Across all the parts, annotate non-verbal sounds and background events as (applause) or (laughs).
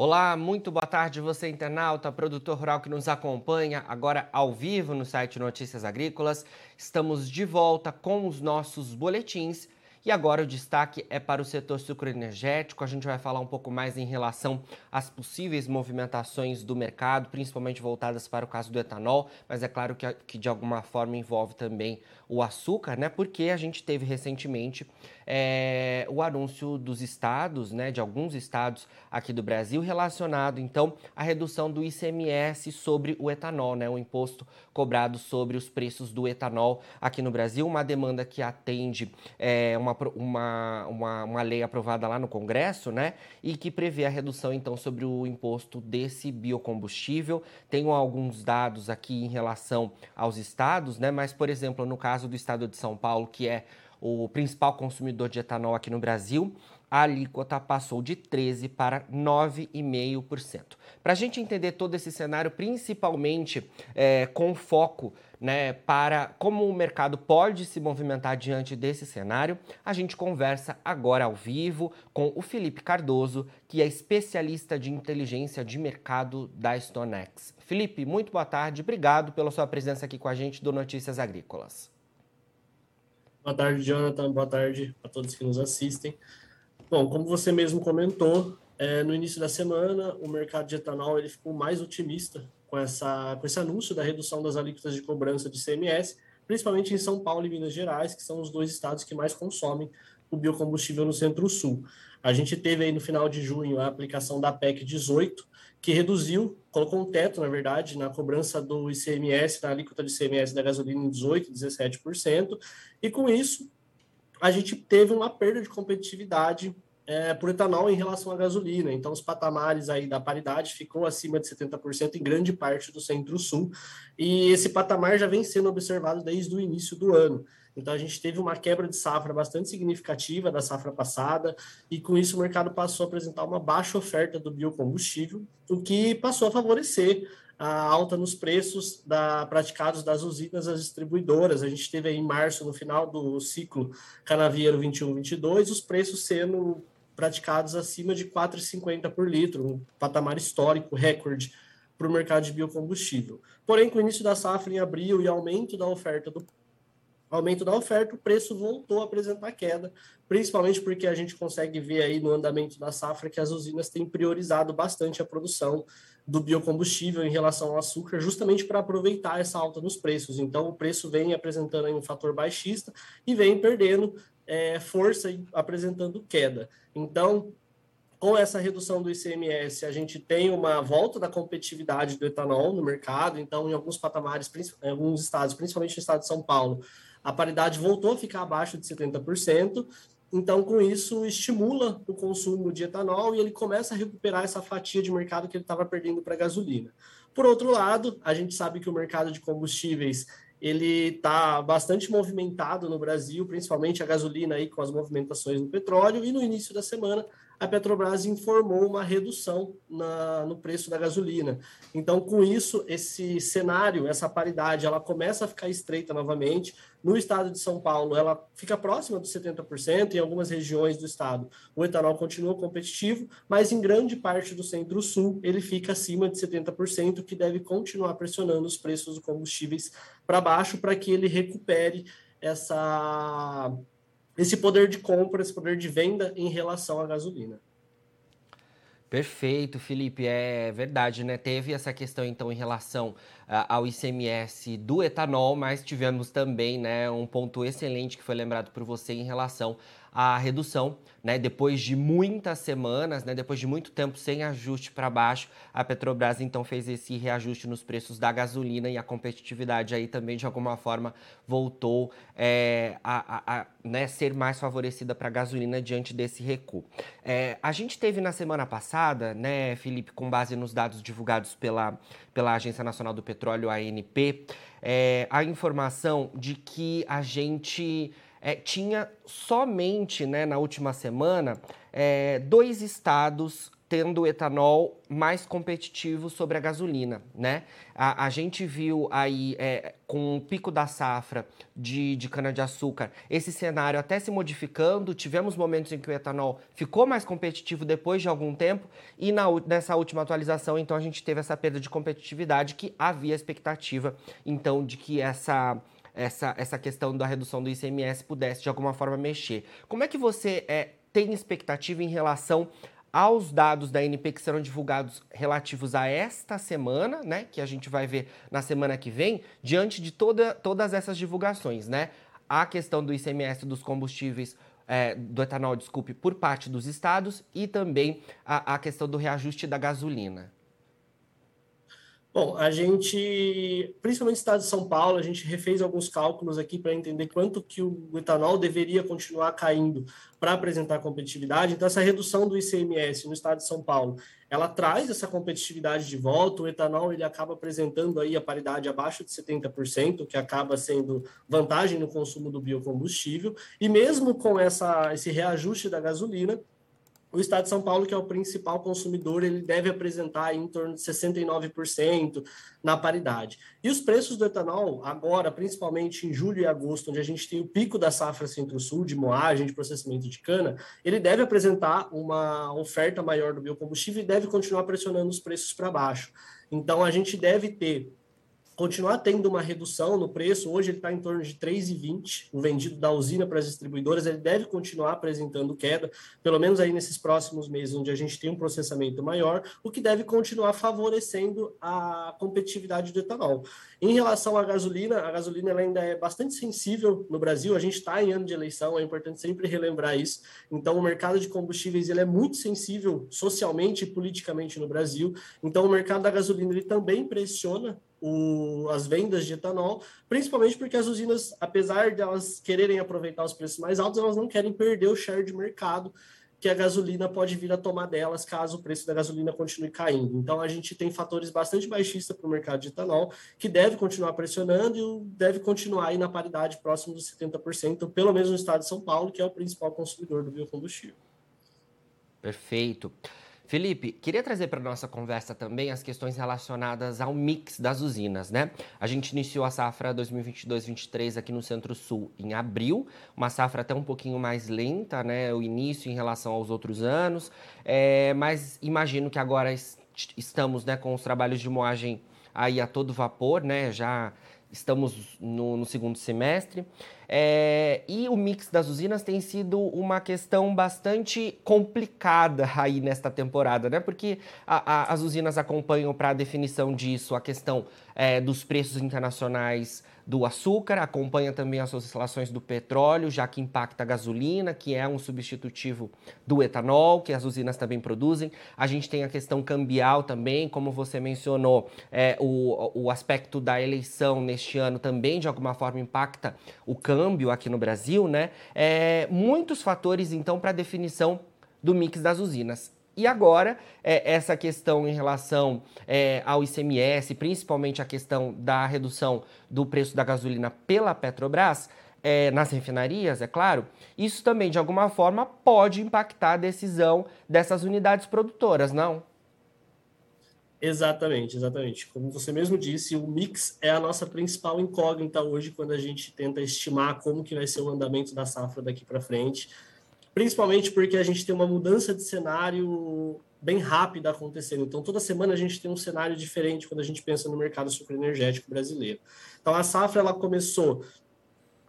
Olá, muito boa tarde, você internauta, produtor rural que nos acompanha agora ao vivo no site Notícias Agrícolas. Estamos de volta com os nossos boletins e agora o destaque é para o setor sucroenergético. A gente vai falar um pouco mais em relação às possíveis movimentações do mercado, principalmente voltadas para o caso do etanol, mas é claro que, que de alguma forma envolve também o açúcar, né? Porque a gente teve recentemente é, o anúncio dos estados, né, de alguns estados aqui do Brasil, relacionado então à redução do ICMS sobre o etanol, né, o imposto cobrado sobre os preços do etanol aqui no Brasil, uma demanda que atende é, uma, uma, uma, uma lei aprovada lá no Congresso, né, e que prevê a redução então sobre o imposto desse biocombustível. Tenho alguns dados aqui em relação aos estados, né, mas por exemplo, no caso do estado de São Paulo, que é o principal consumidor de etanol aqui no Brasil, a alíquota passou de 13% para 9,5%. Para a gente entender todo esse cenário, principalmente é, com foco né, para como o mercado pode se movimentar diante desse cenário, a gente conversa agora ao vivo com o Felipe Cardoso, que é especialista de inteligência de mercado da StoneX. Felipe, muito boa tarde, obrigado pela sua presença aqui com a gente do Notícias Agrícolas. Boa tarde, Jonathan. Boa tarde a todos que nos assistem. Bom, como você mesmo comentou, é, no início da semana, o mercado de etanol ele ficou mais otimista com, essa, com esse anúncio da redução das alíquotas de cobrança de CMS, principalmente em São Paulo e Minas Gerais, que são os dois estados que mais consomem o biocombustível no Centro-Sul. A gente teve aí no final de junho a aplicação da PEC 18, que reduziu, colocou um teto, na verdade, na cobrança do ICMS, da alíquota de ICMS da gasolina em 18%, 17%, e com isso a gente teve uma perda de competitividade é, por etanol em relação à gasolina. Então, os patamares aí da paridade ficou acima de 70% em grande parte do Centro-Sul, e esse patamar já vem sendo observado desde o início do ano. Então, a gente teve uma quebra de safra bastante significativa da safra passada, e com isso o mercado passou a apresentar uma baixa oferta do biocombustível, o que passou a favorecer a alta nos preços da, praticados das usinas às distribuidoras. A gente teve aí em março, no final do ciclo canavieiro 21-22, os preços sendo praticados acima de R$ 4,50 por litro, um patamar histórico, recorde para o mercado de biocombustível. Porém, com o início da safra em abril e aumento da oferta do aumento da oferta, o preço voltou a apresentar queda, principalmente porque a gente consegue ver aí no andamento da safra que as usinas têm priorizado bastante a produção do biocombustível em relação ao açúcar, justamente para aproveitar essa alta nos preços. Então, o preço vem apresentando um fator baixista e vem perdendo é, força e apresentando queda. Então, com essa redução do ICMS, a gente tem uma volta da competitividade do etanol no mercado. Então, em alguns patamares, em alguns estados, principalmente no estado de São Paulo, a paridade voltou a ficar abaixo de 70%. Então, com isso, estimula o consumo de etanol e ele começa a recuperar essa fatia de mercado que ele estava perdendo para a gasolina. Por outro lado, a gente sabe que o mercado de combustíveis ele está bastante movimentado no Brasil, principalmente a gasolina aí com as movimentações no petróleo, e no início da semana a Petrobras informou uma redução na, no preço da gasolina. Então, com isso, esse cenário, essa paridade, ela começa a ficar estreita novamente. No estado de São Paulo, ela fica próxima dos 70%, em algumas regiões do estado o etanol continua competitivo, mas em grande parte do centro-sul ele fica acima de 70%, que deve continuar pressionando os preços dos combustíveis para baixo para que ele recupere essa esse poder de compra, esse poder de venda em relação à gasolina. Perfeito, Felipe, é verdade, né? Teve essa questão então em relação uh, ao ICMS do etanol, mas tivemos também, né, um ponto excelente que foi lembrado por você em relação a redução, né? Depois de muitas semanas, né? Depois de muito tempo sem ajuste para baixo, a Petrobras então fez esse reajuste nos preços da gasolina e a competitividade aí também de alguma forma voltou é, a, a, a né, ser mais favorecida para a gasolina diante desse recuo. É, a gente teve na semana passada, né, Felipe, com base nos dados divulgados pela, pela Agência Nacional do Petróleo, ANP, é, a informação de que a gente é, tinha somente né, na última semana é, dois estados tendo etanol mais competitivo sobre a gasolina, né? A, a gente viu aí, é, com o pico da safra de, de cana-de-açúcar, esse cenário até se modificando, tivemos momentos em que o etanol ficou mais competitivo depois de algum tempo, e na, nessa última atualização, então, a gente teve essa perda de competitividade que havia expectativa, então, de que essa essa, essa questão da redução do ICMS pudesse de alguma forma mexer. Como é que você é, tem expectativa em relação aos dados da NP que serão divulgados relativos a esta semana, né, que a gente vai ver na semana que vem, diante de toda, todas essas divulgações, né? A questão do ICMS dos combustíveis, é, do etanol, desculpe, por parte dos estados e também a, a questão do reajuste da gasolina. Bom, a gente, principalmente no estado de São Paulo, a gente refez alguns cálculos aqui para entender quanto que o etanol deveria continuar caindo para apresentar competitividade. Então, essa redução do ICMS no estado de São Paulo, ela traz essa competitividade de volta. O etanol ele acaba apresentando aí a paridade abaixo de 70%, que acaba sendo vantagem no consumo do biocombustível. E mesmo com essa, esse reajuste da gasolina, o Estado de São Paulo, que é o principal consumidor, ele deve apresentar em torno de 69% na paridade. E os preços do etanol, agora, principalmente em julho e agosto, onde a gente tem o pico da safra centro-sul, de moagem, de processamento de cana, ele deve apresentar uma oferta maior do biocombustível e deve continuar pressionando os preços para baixo. Então, a gente deve ter continuar tendo uma redução no preço. Hoje ele está em torno de 3,20, o vendido da usina para as distribuidoras, ele deve continuar apresentando queda, pelo menos aí nesses próximos meses, onde a gente tem um processamento maior, o que deve continuar favorecendo a competitividade do etanol. Em relação à gasolina, a gasolina ainda é bastante sensível no Brasil, a gente está em ano de eleição, é importante sempre relembrar isso. Então, o mercado de combustíveis ele é muito sensível socialmente e politicamente no Brasil. Então, o mercado da gasolina ele também pressiona o, as vendas de etanol, principalmente porque as usinas, apesar de elas quererem aproveitar os preços mais altos, elas não querem perder o share de mercado que a gasolina pode vir a tomar delas caso o preço da gasolina continue caindo. Então a gente tem fatores bastante baixistas para o mercado de etanol, que deve continuar pressionando e deve continuar aí na paridade próximo dos 70%, pelo menos no estado de São Paulo, que é o principal consumidor do biocombustível. Perfeito. Felipe, queria trazer para nossa conversa também as questões relacionadas ao mix das usinas, né? A gente iniciou a safra 2022-23 aqui no Centro-Sul em abril, uma safra até um pouquinho mais lenta, né? O início em relação aos outros anos, é, mas imagino que agora estamos, né, com os trabalhos de moagem aí a todo vapor, né? Já estamos no, no segundo semestre. É, e o mix das usinas tem sido uma questão bastante complicada aí nesta temporada, né? Porque a, a, as usinas acompanham para a definição disso a questão é, dos preços internacionais do açúcar, acompanha também as oscilações do petróleo, já que impacta a gasolina, que é um substitutivo do etanol, que as usinas também produzem. A gente tem a questão cambial também, como você mencionou, é, o, o aspecto da eleição neste ano também, de alguma forma, impacta o câmbio aqui no Brasil, né? É, muitos fatores, então, para a definição do mix das usinas. E agora, é, essa questão em relação é, ao ICMS, principalmente a questão da redução do preço da gasolina pela Petrobras, é, nas refinarias, é claro, isso também, de alguma forma, pode impactar a decisão dessas unidades produtoras, não? Exatamente, exatamente. Como você mesmo disse, o mix é a nossa principal incógnita hoje quando a gente tenta estimar como que vai ser o andamento da safra daqui para frente principalmente porque a gente tem uma mudança de cenário bem rápida acontecendo. Então, toda semana a gente tem um cenário diferente quando a gente pensa no mercado sucroenergético brasileiro. Então, a safra ela começou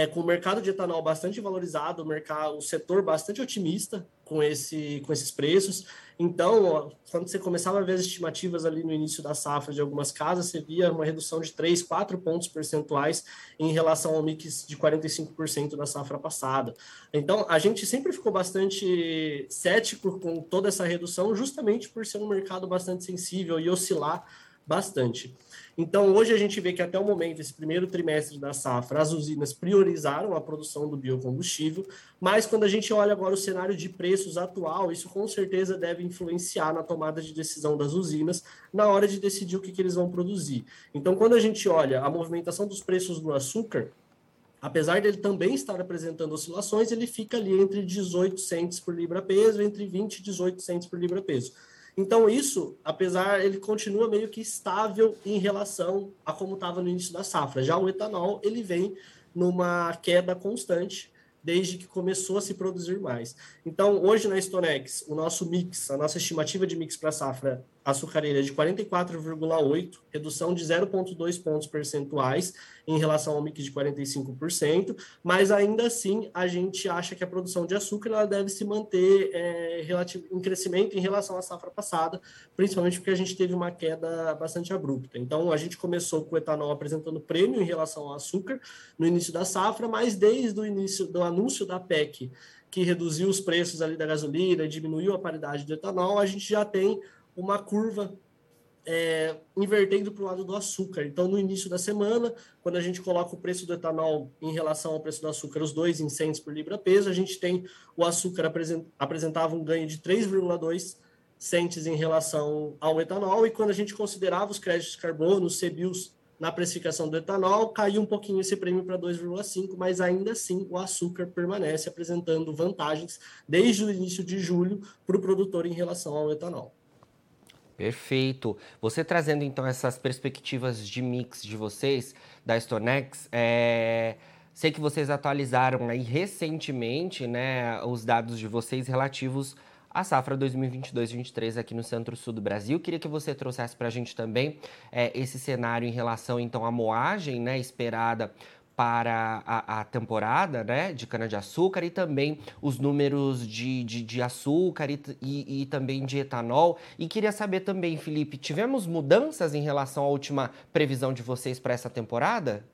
é, com o mercado de etanol bastante valorizado, o, mercado, o setor bastante otimista com, esse, com esses preços. Então, quando você começava a ver as estimativas ali no início da safra de algumas casas, você via uma redução de 3, 4 pontos percentuais em relação ao mix de 45% da safra passada. Então, a gente sempre ficou bastante cético com toda essa redução, justamente por ser um mercado bastante sensível e oscilar bastante. Então, hoje a gente vê que até o momento, esse primeiro trimestre da safra, as usinas priorizaram a produção do biocombustível, mas quando a gente olha agora o cenário de preços atual, isso com certeza deve influenciar na tomada de decisão das usinas na hora de decidir o que, que eles vão produzir. Então, quando a gente olha a movimentação dos preços do açúcar, apesar dele também estar apresentando oscilações, ele fica ali entre 18 centes por libra peso, entre 20 e 18 centes por libra peso. Então, isso, apesar, ele continua meio que estável em relação a como estava no início da safra. Já o etanol, ele vem numa queda constante desde que começou a se produzir mais. Então, hoje na Stonex, o nosso mix, a nossa estimativa de mix para safra açucareira de 44,8, redução de 0,2 pontos percentuais em relação ao mix de 45%, mas ainda assim a gente acha que a produção de açúcar ela deve se manter é, relativo, em crescimento em relação à safra passada, principalmente porque a gente teve uma queda bastante abrupta. Então, a gente começou com o etanol apresentando prêmio em relação ao açúcar no início da safra, mas desde o início do anúncio da PEC, que reduziu os preços ali da gasolina e diminuiu a paridade do etanol, a gente já tem uma curva é, invertendo para o lado do açúcar. Então, no início da semana, quando a gente coloca o preço do etanol em relação ao preço do açúcar, os dois em cents por libra peso, a gente tem o açúcar apresentava um ganho de 3,2 centes em relação ao etanol, e quando a gente considerava os créditos de carbono, os CBIOS, na precificação do etanol, caiu um pouquinho esse prêmio para 2,5, mas ainda assim o açúcar permanece apresentando vantagens desde o início de julho para o produtor em relação ao etanol. Perfeito. Você trazendo então essas perspectivas de mix de vocês, da Stonex, é... sei que vocês atualizaram aí recentemente né, os dados de vocês relativos à safra 2022-2023 aqui no Centro-Sul do Brasil. Queria que você trouxesse para a gente também é, esse cenário em relação então à moagem né, esperada para a, a, temporada né, de cana-de-açúcar e também os números de, de, de açúcar e, e, e, também de etanol. E queria saber também, Felipe, tivemos mudanças em relação à última previsão de vocês para essa temporada?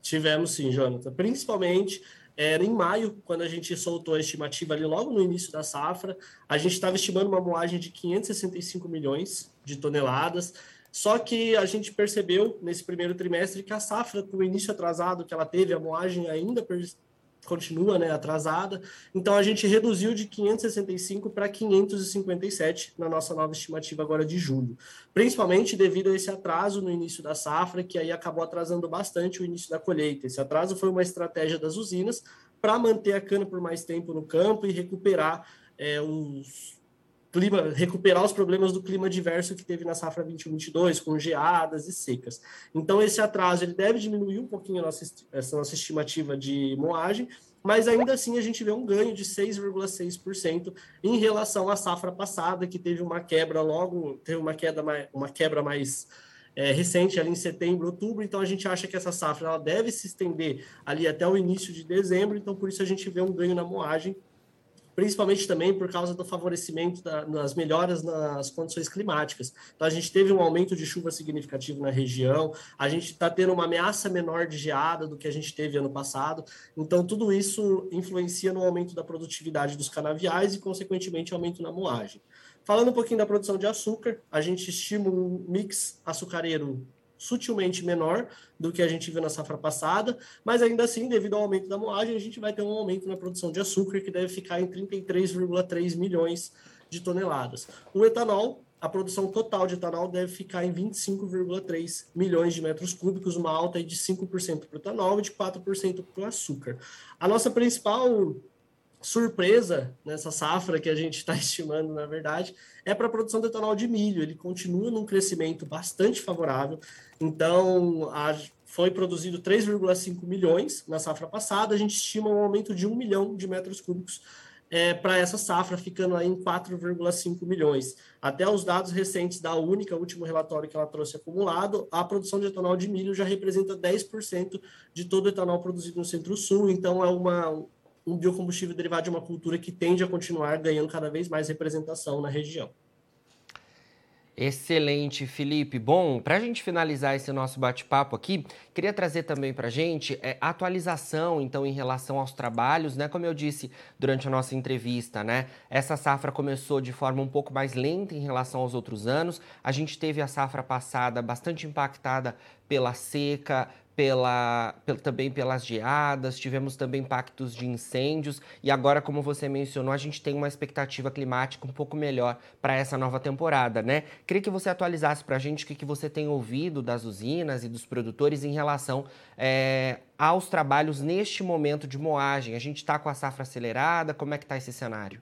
Tivemos sim, Jonathan. Principalmente era em maio, quando a gente soltou a estimativa ali logo no início da safra, a gente estava estimando uma moagem de 565 milhões de toneladas. Só que a gente percebeu nesse primeiro trimestre que a safra, com o início atrasado que ela teve, a moagem ainda continua né, atrasada. Então a gente reduziu de 565 para 557 na nossa nova estimativa agora de julho, principalmente devido a esse atraso no início da safra, que aí acabou atrasando bastante o início da colheita. Esse atraso foi uma estratégia das usinas para manter a cana por mais tempo no campo e recuperar é, os clima, recuperar os problemas do clima diverso que teve na safra 21-22, com geadas e secas. Então, esse atraso ele deve diminuir um pouquinho nossa, essa nossa estimativa de moagem, mas ainda assim a gente vê um ganho de 6,6% em relação à safra passada, que teve uma quebra logo, teve uma queda mais, uma quebra mais é, recente ali em setembro, outubro, então a gente acha que essa safra ela deve se estender ali até o início de dezembro, então por isso a gente vê um ganho na moagem principalmente também por causa do favorecimento da, das melhoras nas condições climáticas. Então, a gente teve um aumento de chuva significativo na região, a gente está tendo uma ameaça menor de geada do que a gente teve ano passado. Então, tudo isso influencia no aumento da produtividade dos canaviais e, consequentemente, aumento na moagem. Falando um pouquinho da produção de açúcar, a gente estima um mix açucareiro sutilmente menor do que a gente viu na safra passada, mas ainda assim, devido ao aumento da moagem, a gente vai ter um aumento na produção de açúcar que deve ficar em 33,3 milhões de toneladas. O etanol, a produção total de etanol deve ficar em 25,3 milhões de metros cúbicos, uma alta de 5% para o etanol e de 4% para o açúcar. A nossa principal surpresa nessa safra que a gente está (laughs) estimando, na verdade, é para a produção de etanol de milho. Ele continua num crescimento bastante favorável. Então, a, foi produzido 3,5 milhões na safra passada. A gente estima um aumento de 1 milhão de metros cúbicos é, para essa safra, ficando aí em 4,5 milhões. Até os dados recentes da única, último relatório que ela trouxe acumulado, a produção de etanol de milho já representa 10% de todo o etanol produzido no Centro-Sul. Então, é uma, um biocombustível derivado de uma cultura que tende a continuar ganhando cada vez mais representação na região. Excelente, Felipe. Bom, para a gente finalizar esse nosso bate-papo aqui, queria trazer também para a gente é, atualização, então, em relação aos trabalhos, né? Como eu disse durante a nossa entrevista, né? Essa safra começou de forma um pouco mais lenta em relação aos outros anos. A gente teve a safra passada bastante impactada pela seca, pela, pela, também pelas geadas, tivemos também impactos de incêndios e agora, como você mencionou, a gente tem uma expectativa climática um pouco melhor para essa nova temporada, né? Queria que você atualizasse para a gente o que, que você tem ouvido das usinas e dos produtores em relação é, aos trabalhos neste momento de moagem. A gente está com a safra acelerada, como é que está esse cenário?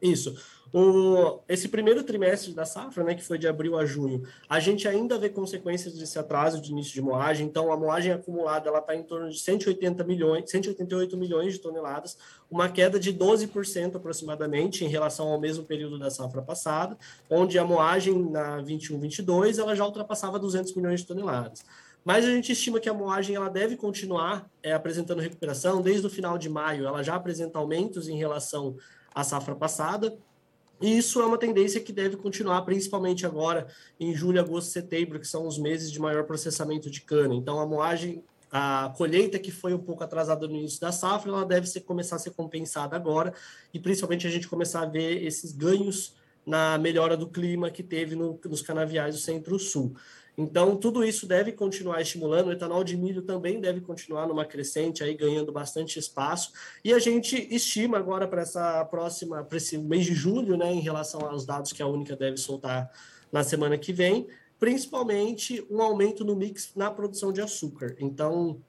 Isso. O, esse primeiro trimestre da safra, né, que foi de abril a junho, a gente ainda vê consequências desse atraso de início de moagem. Então, a moagem acumulada ela está em torno de 180 milhões, 188 milhões de toneladas, uma queda de 12% aproximadamente em relação ao mesmo período da safra passada, onde a moagem na 21/22 ela já ultrapassava 200 milhões de toneladas. Mas a gente estima que a moagem ela deve continuar é, apresentando recuperação desde o final de maio. Ela já apresenta aumentos em relação à safra passada. E isso é uma tendência que deve continuar, principalmente agora em julho, agosto, setembro, que são os meses de maior processamento de cana. Então, a moagem, a colheita que foi um pouco atrasada no início da safra, ela deve ser, começar a ser compensada agora, e principalmente a gente começar a ver esses ganhos na melhora do clima que teve no, nos canaviais do Centro-Sul. Então, tudo isso deve continuar estimulando. O etanol de milho também deve continuar numa crescente, aí ganhando bastante espaço. E a gente estima agora para essa próxima, para esse mês de julho, né, em relação aos dados que a Única deve soltar na semana que vem, principalmente um aumento no mix na produção de açúcar. Então,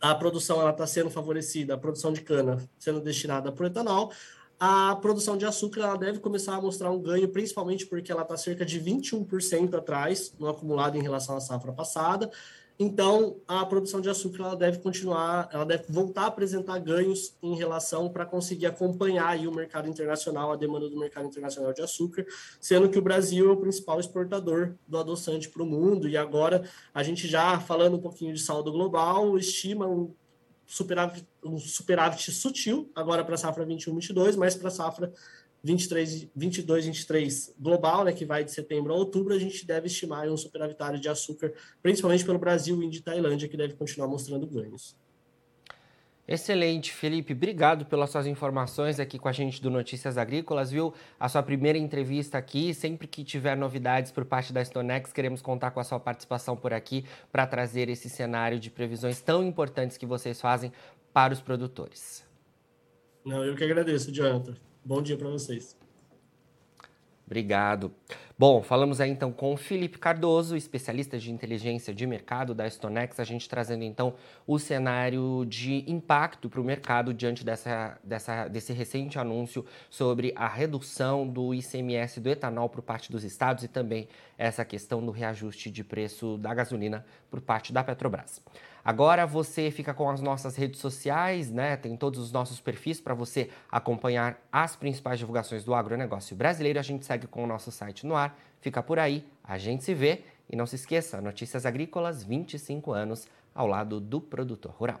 a produção está sendo favorecida, a produção de cana sendo destinada para o etanol, a produção de açúcar ela deve começar a mostrar um ganho, principalmente porque ela está cerca de 21% atrás no acumulado em relação à safra passada. Então, a produção de açúcar ela deve continuar, ela deve voltar a apresentar ganhos em relação para conseguir acompanhar aí o mercado internacional, a demanda do mercado internacional de açúcar, sendo que o Brasil é o principal exportador do adoçante para o mundo. E agora, a gente já falando um pouquinho de saldo global, estima superávit, um superávit sutil agora para a safra 21-22, mas para a safra 23, 22, 23 global, né, que vai de setembro a outubro, a gente deve estimar um superavitário de açúcar, principalmente pelo Brasil, e Tailândia, que deve continuar mostrando ganhos. Excelente, Felipe. Obrigado pelas suas informações aqui com a gente do Notícias Agrícolas, viu? A sua primeira entrevista aqui. Sempre que tiver novidades por parte da Stonex, queremos contar com a sua participação por aqui para trazer esse cenário de previsões tão importantes que vocês fazem para os produtores. Não, eu que agradeço, Jonathan. Bom dia para vocês. Obrigado. Bom, falamos aí então com Felipe Cardoso, especialista de inteligência de mercado da Stonex, a gente trazendo então o cenário de impacto para o mercado diante dessa, dessa, desse recente anúncio sobre a redução do ICMS do etanol por parte dos estados e também essa questão do reajuste de preço da gasolina por parte da Petrobras. Agora você fica com as nossas redes sociais, né? Tem todos os nossos perfis para você acompanhar as principais divulgações do agronegócio brasileiro. A gente segue com o nosso site no ar. Fica por aí, a gente se vê e não se esqueça, Notícias Agrícolas 25 anos ao lado do produtor rural.